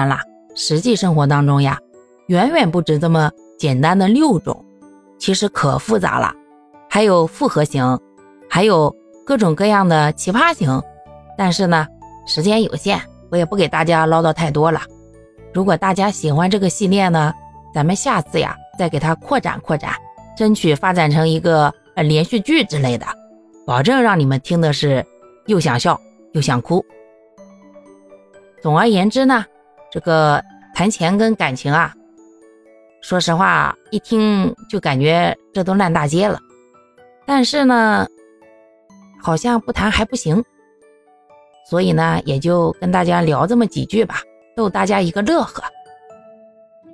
然啦，实际生活当中呀，远远不止这么简单的六种，其实可复杂了，还有复合型，还有各种各样的奇葩型。但是呢，时间有限，我也不给大家唠叨太多了。如果大家喜欢这个系列呢，咱们下次呀再给它扩展扩展，争取发展成一个呃连续剧之类的，保证让你们听的是又想笑又想哭。总而言之呢，这个谈钱跟感情啊，说实话一听就感觉这都烂大街了。但是呢，好像不谈还不行，所以呢，也就跟大家聊这么几句吧，逗大家一个乐呵。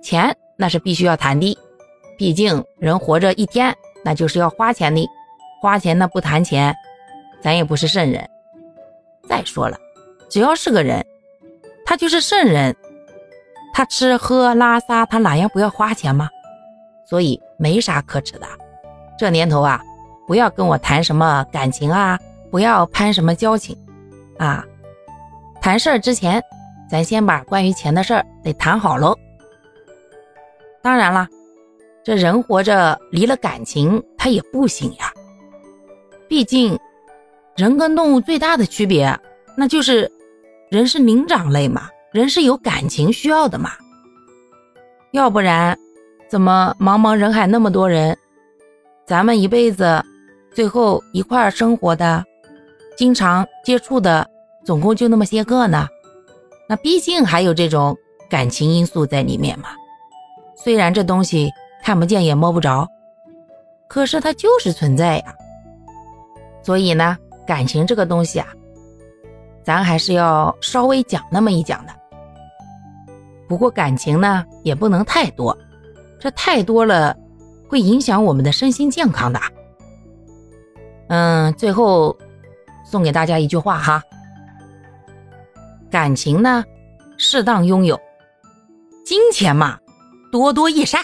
钱那是必须要谈的，毕竟人活着一天，那就是要花钱的，花钱那不谈钱，咱也不是圣人。再说了，只要是个人。他就是圣人，他吃喝拉撒，他哪样不要花钱吗？所以没啥可耻的。这年头啊，不要跟我谈什么感情啊，不要攀什么交情啊。谈事儿之前，咱先把关于钱的事儿得谈好喽。当然了，这人活着离了感情他也不行呀。毕竟，人跟动物最大的区别，那就是。人是灵长类嘛，人是有感情需要的嘛，要不然怎么茫茫人海那么多人，咱们一辈子最后一块生活的、经常接触的，总共就那么些个呢？那毕竟还有这种感情因素在里面嘛。虽然这东西看不见也摸不着，可是它就是存在呀。所以呢，感情这个东西啊。咱还是要稍微讲那么一讲的，不过感情呢也不能太多，这太多了会影响我们的身心健康的。嗯，最后送给大家一句话哈：感情呢适当拥有，金钱嘛多多益善。